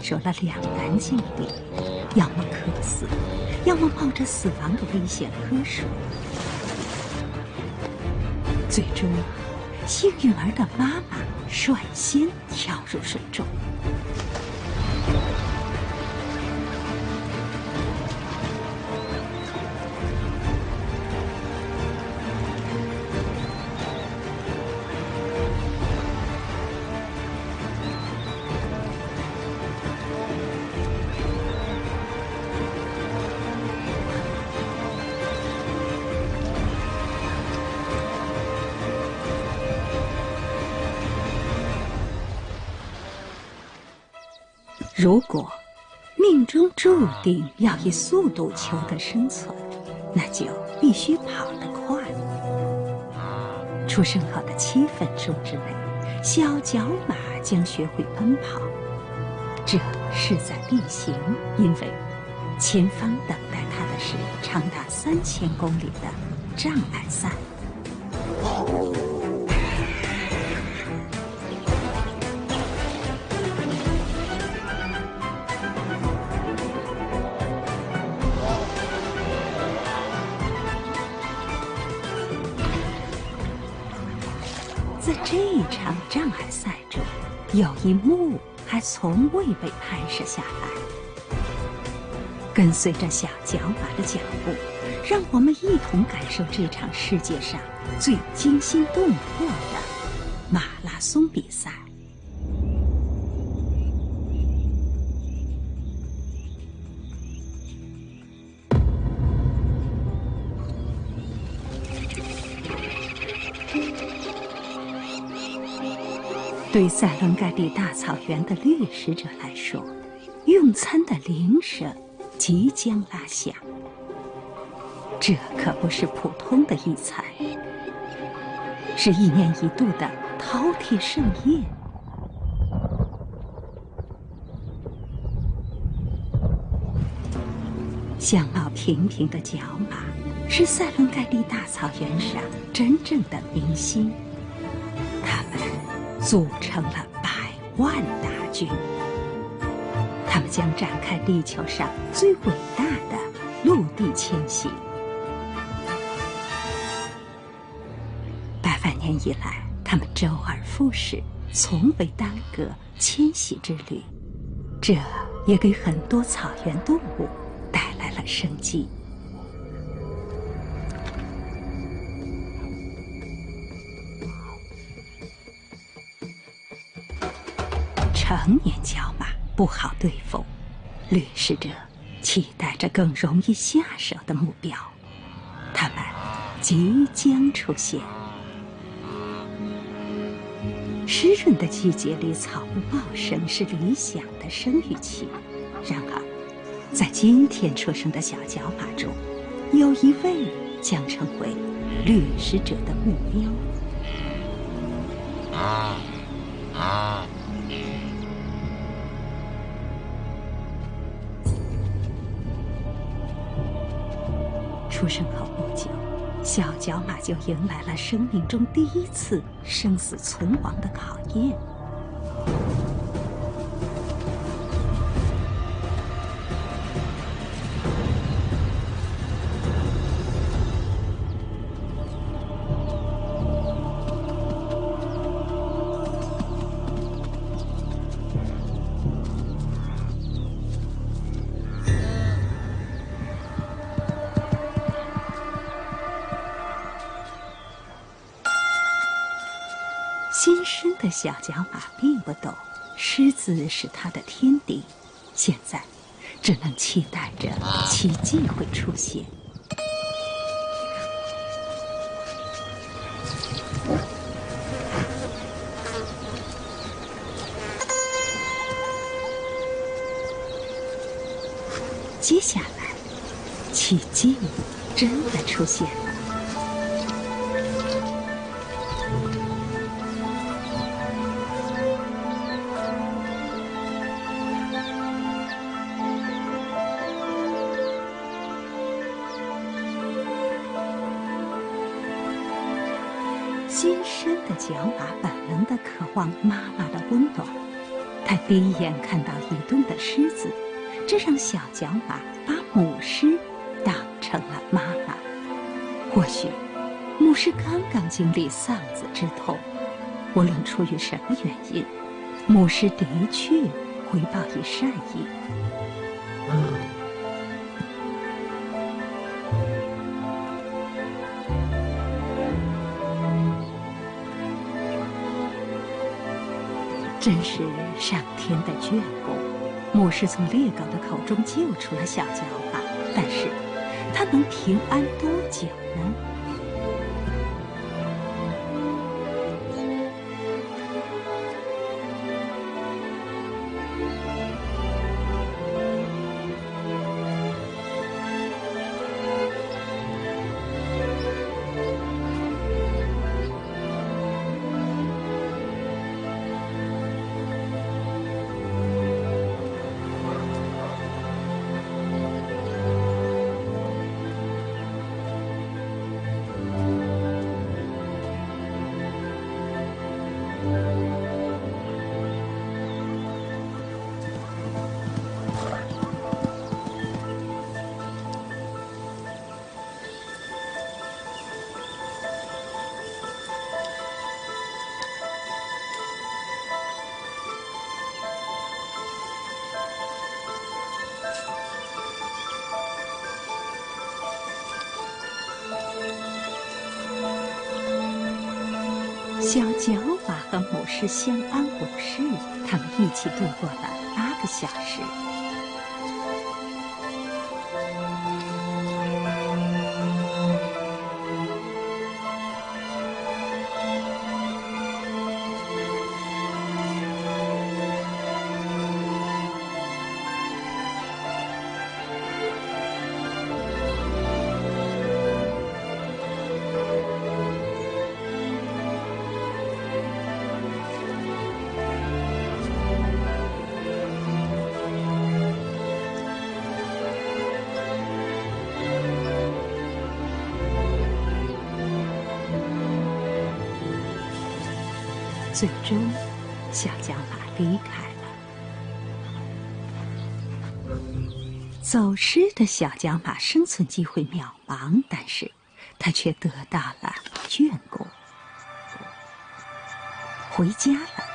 陷入了两难境地：要么渴死，要么冒着死亡的危险喝水。最终，幸运儿的妈妈率先跳入水中。如果命中注定要以速度求得生存，那就必须跑得快。出生后的七分钟之内，小角马将学会奔跑，这势在必行，因为前方等待它的是长达三千公里的障碍赛。从未被拍摄下来。跟随着小脚马的脚步，让我们一同感受这场世界上最惊心动魄的马拉松比赛。对塞伦盖蒂大草原的掠食者来说，用餐的铃声即将拉响。这可不是普通的一餐，是一年一度的饕餮盛宴。相貌平平的角马，是塞伦盖蒂大草原上真正的明星。组成了百万大军，他们将展开地球上最伟大的陆地迁徙。百万年以来，他们周而复始，从未耽搁迁徙之旅，这也给很多草原动物带来了生机。成年角马不好对付，掠食者期待着更容易下手的目标，他们即将出现。湿润的季节里，草木茂盛是理想的生育期。然而，在今天出生的小角马中，有一位将成为掠食者的目标。啊啊！出生后不久，小角马就迎来了生命中第一次生死存亡的考验。狮子是它的天敌，现在只能期待着奇迹会出现。接下来，奇迹真的出现妈妈的温暖，他第一眼看到移动的狮子，这让小角马把母狮当成了妈妈。或许，母狮刚刚经历丧子之痛，无论出于什么原因，母狮的确回报以善意。真是上天的眷顾，牧师从猎狗的口中救出了小角马，但是，它能平安多久呢？小角马和母狮相安无事，他们一起度过了八个小时。最终，小角马离开了。走失的小角马生存机会渺茫，但是它却得到了眷顾，回家了。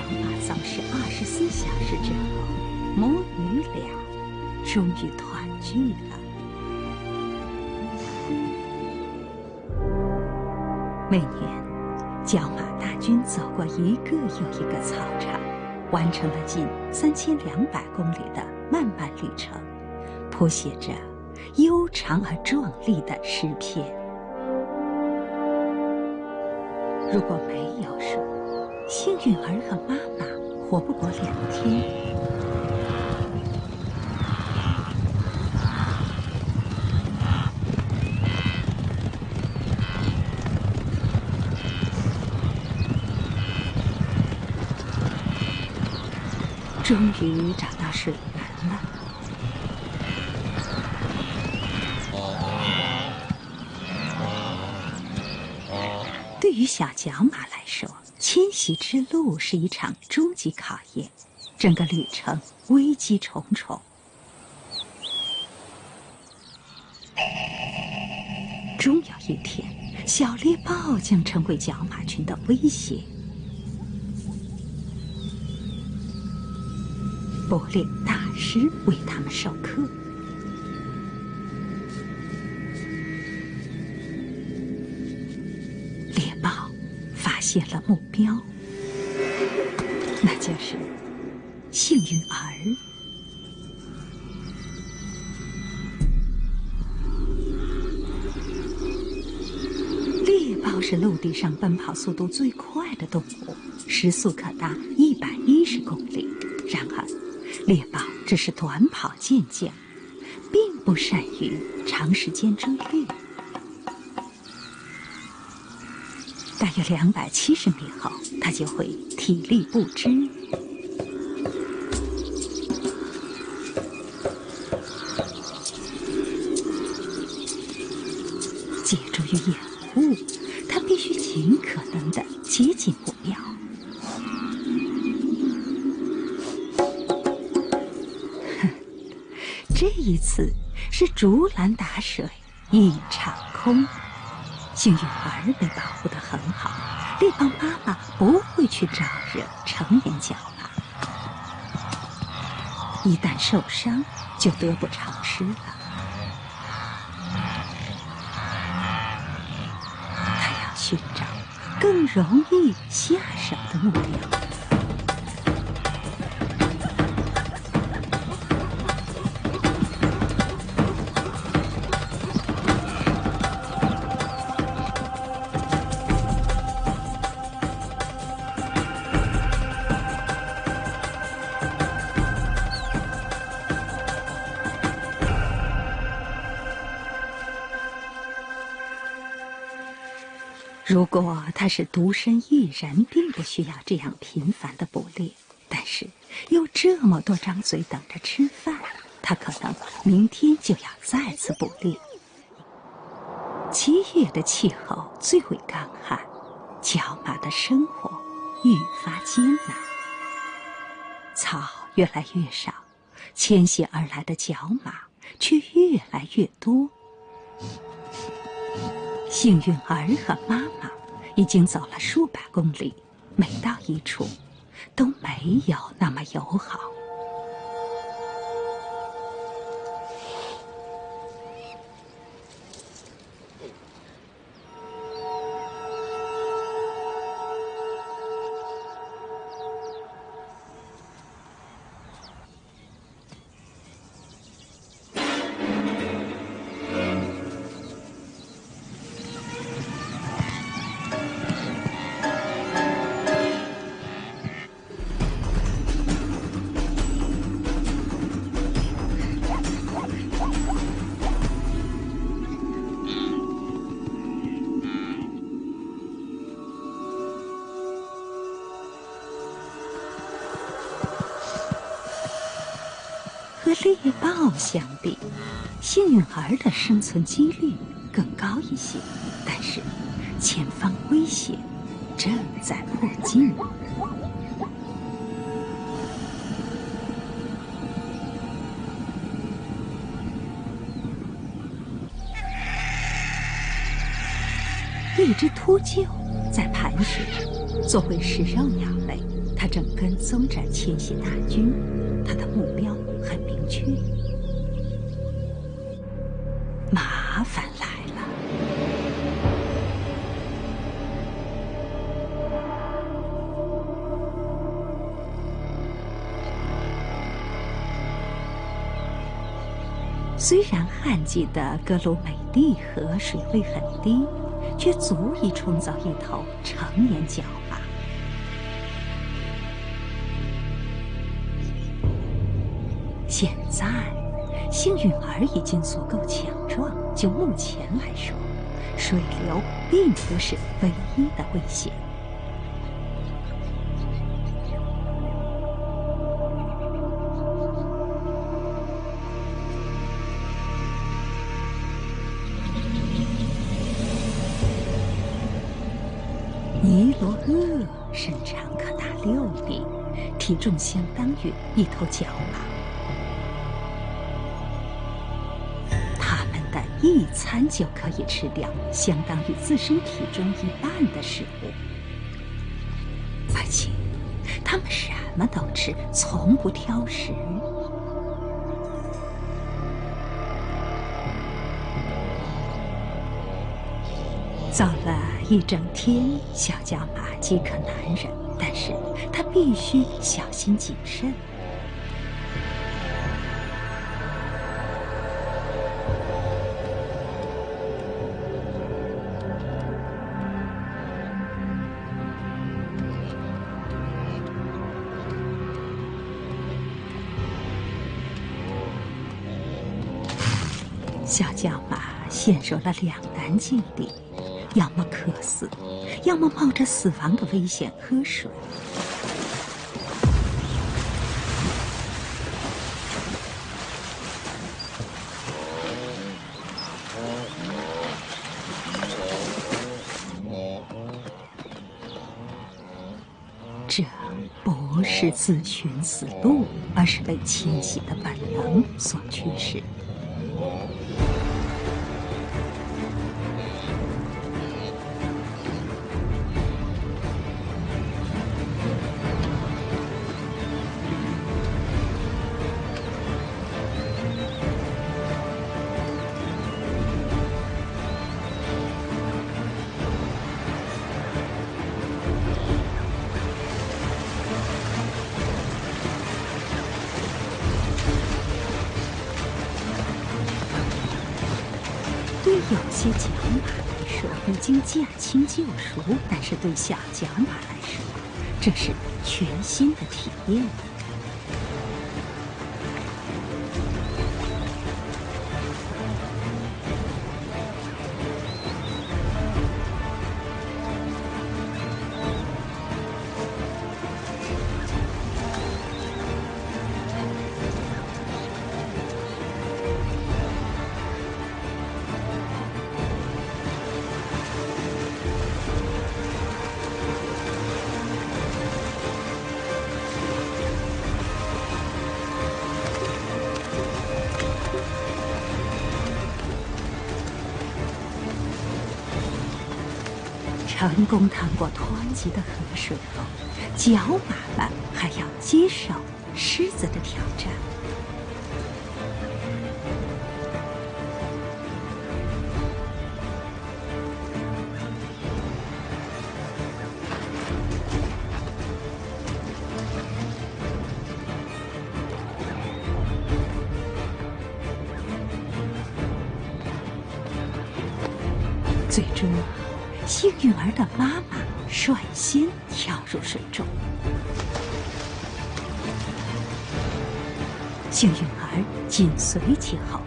小马走失二十四小时之后，母女俩终于团聚了。每年，角马大军走过一个又一个草场，完成了近三千两百公里的漫漫旅程，谱写着悠长而壮丽的诗篇。如果没有树，幸运儿和妈妈活不过两天。终于找到水源了。对于小角马来说，迁徙之路是一场终极考验，整个旅程危机重重。终有一天，小猎豹将成为角马群的威胁。捕猎大师为他们授课。现了目标，那就是幸运儿。猎豹是陆地上奔跑速度最快的动物，时速可达一百一十公里。然而，猎豹只是短跑健将，并不善于长时间追猎。大约两百七十米后，他就会体力不支，借助于掩护，他必须尽可能的接近目标。哼，这一次是竹篮打水一场空。幸运儿的保护得很好，猎豹妈妈不会去招惹成年角马，一旦受伤就得不偿失了。他要寻找更容易下手的目标。如果他是独身一人，并不需要这样频繁的捕猎。但是有这么多张嘴等着吃饭，他可能明天就要再次捕猎。七月的气候最为干旱，角马的生活愈发艰难。草越来越少，迁徙而来的角马却越来越多。幸运儿和妈妈已经走了数百公里，每到一处，都没有那么友好。和猎豹相比，幸运儿的生存几率更高一些。但是，前方危险正在迫近。一只秃鹫在盘旋，作为食肉鸟类，它正跟踪着迁徙大军。它的目标很去，麻烦来了。虽然旱季的格鲁美蒂河水位很低，却足以冲走一头成年角马。现在，幸运儿已经足够强壮。就目前来说，水流并不是唯一的危险。尼罗鳄身长可达六米，体重相当于一头角马。一餐就可以吃掉相当于自身体重一半的食物，而且它们什么都吃，从不挑食。走了一整天，小角马饥渴难忍，但是它必须小心谨慎。陷入了两难境地，要么渴死，要么冒着死亡的危险喝水。这不是自寻死路，而是被迁徙的本能所驱使。是对小角马来说，这是全新的体验。成功趟过湍急的河水后，脚马们还要接受狮子的挑战。幸运儿的妈妈率先跳入水中，幸运儿紧随其后。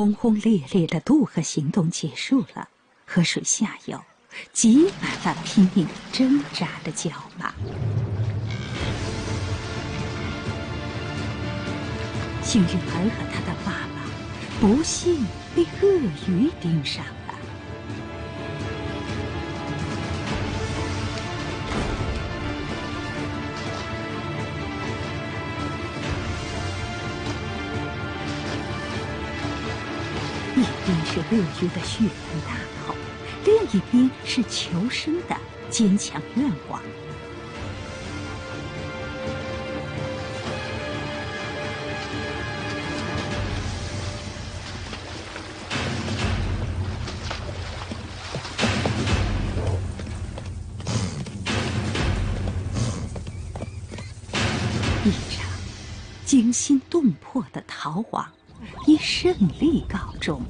轰轰烈烈的渡河行动结束了，河水下游挤满了拼命挣扎的角马。幸运儿和他的爸爸不幸被鳄鱼盯上。是鳄鱼的血盆大口，另一边是求生的坚强愿望。一场惊心动魄的逃亡。以胜利告终。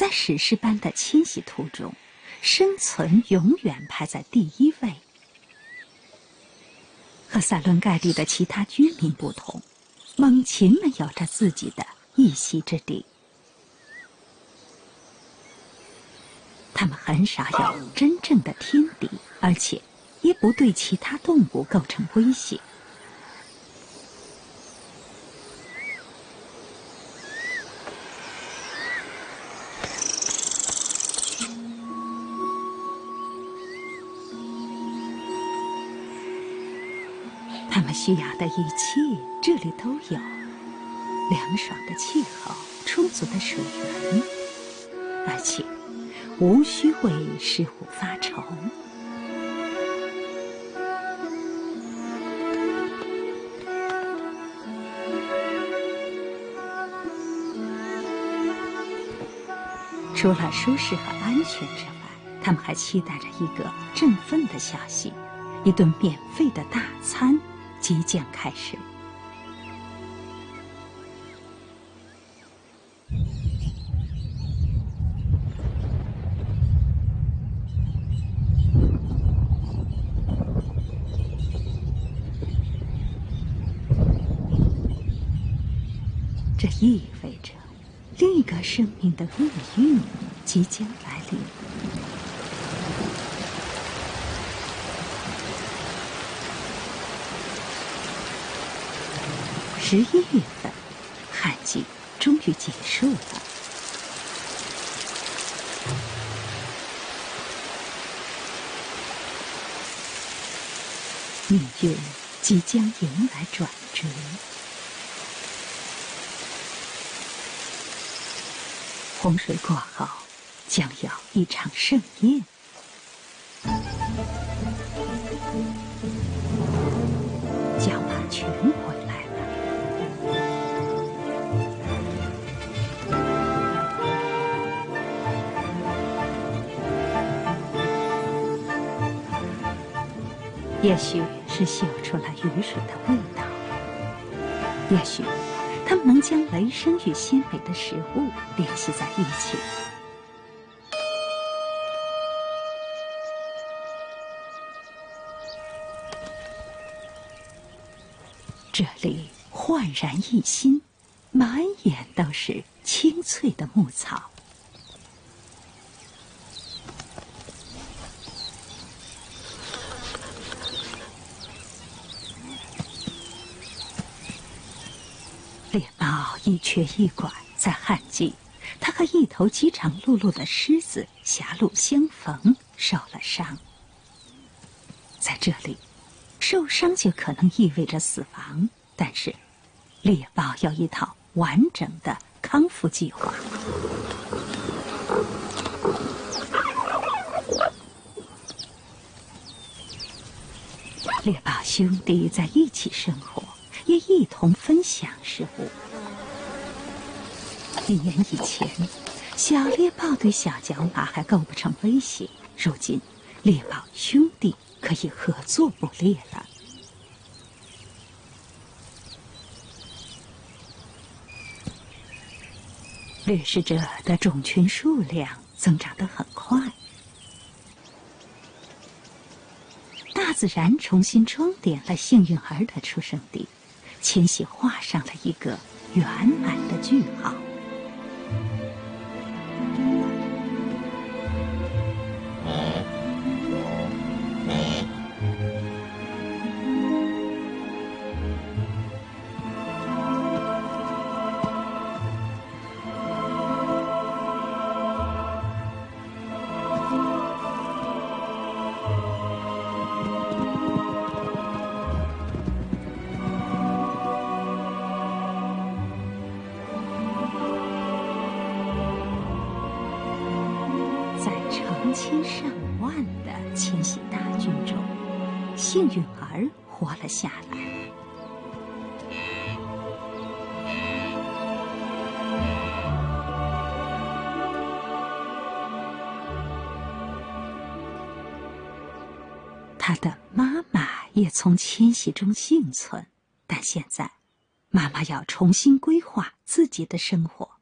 在史诗般的迁徙途中，生存永远排在第一位。和塞伦盖蒂的其他居民不同，猛禽们有着自己的一席之地。他们很少有真正的天敌，而且也不对其他动物构成威胁。们需要的一切，这里都有：凉爽的气候、充足的水源，而且无需为食物发愁。除了舒适和安全之外，他们还期待着一个振奋的消息：一顿免费的大餐。即将开始。这意味着另一个生命的厄运即将来临。十一月份，旱季终于结束了。命运即将迎来转折。洪水过后，将有一场盛宴。也许是嗅出了雨水的味道，也许他们能将雷声与鲜美的食物联系在一起。这里焕然一新，满眼都是青翠的牧草。猎豹一瘸一拐，在旱季，它和一头饥肠辘辘的狮子狭路相逢，受了伤。在这里，受伤就可能意味着死亡，但是猎豹有一套完整的康复计划。猎豹兄弟在一起生活。也一同分享食物。一年以前，小猎豹对小角马还构不成威胁，如今猎豹兄弟可以合作捕猎了。掠食者的种群数量增长得很快，大自然重新装点了幸运儿的出生地。迁徙画上了一个圆满的句号。他的妈妈也从迁徙中幸存，但现在，妈妈要重新规划自己的生活，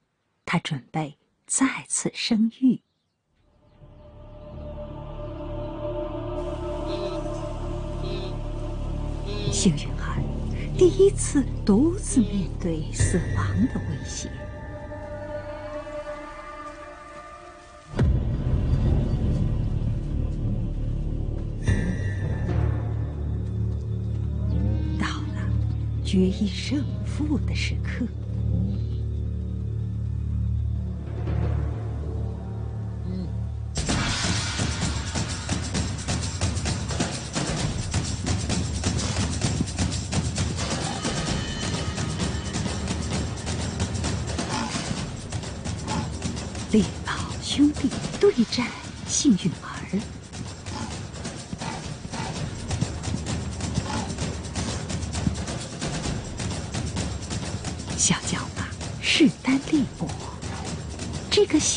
她准备再次生育。幸运儿第一次独自面对死亡的威胁。决一胜负的时刻。猎豹兄弟对战幸运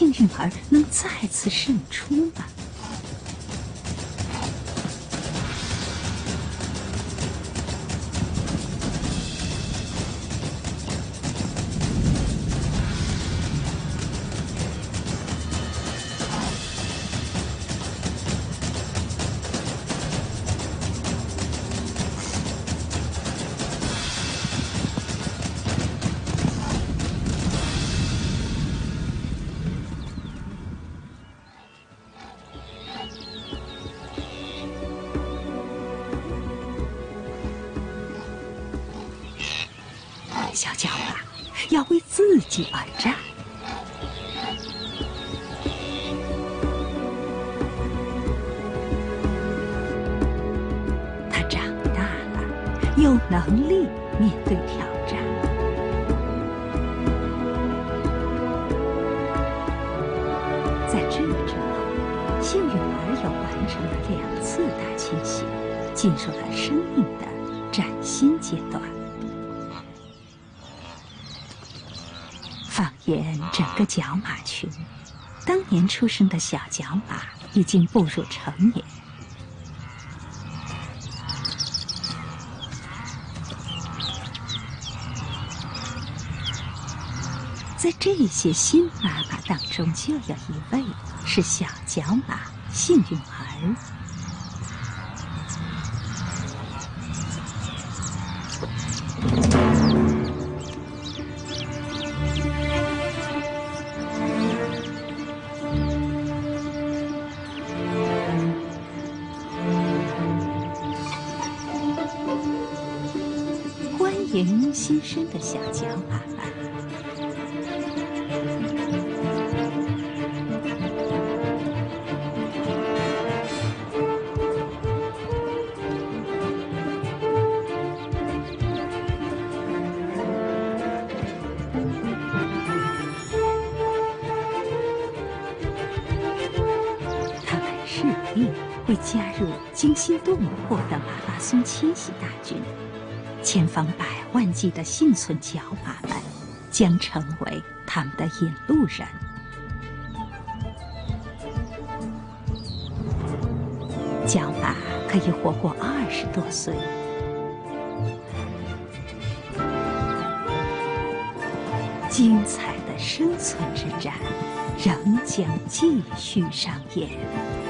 幸运儿能再次胜出吗？小角马要为自己而战。他长大了，有能力面对挑战。在这之后，幸运儿又完成了两次大清洗，进入了生命的崭新阶段。放眼整个角马群，当年出生的小角马已经步入成年。在这些新妈妈当中，就有一位是小角马幸运儿。的小脚马们。他们势必会加入惊心动魄的马拉松迁徙大军，千方百万计的幸存角马们将成为他们的引路人。角马可以活过二十多岁。精彩的生存之战仍将继续上演。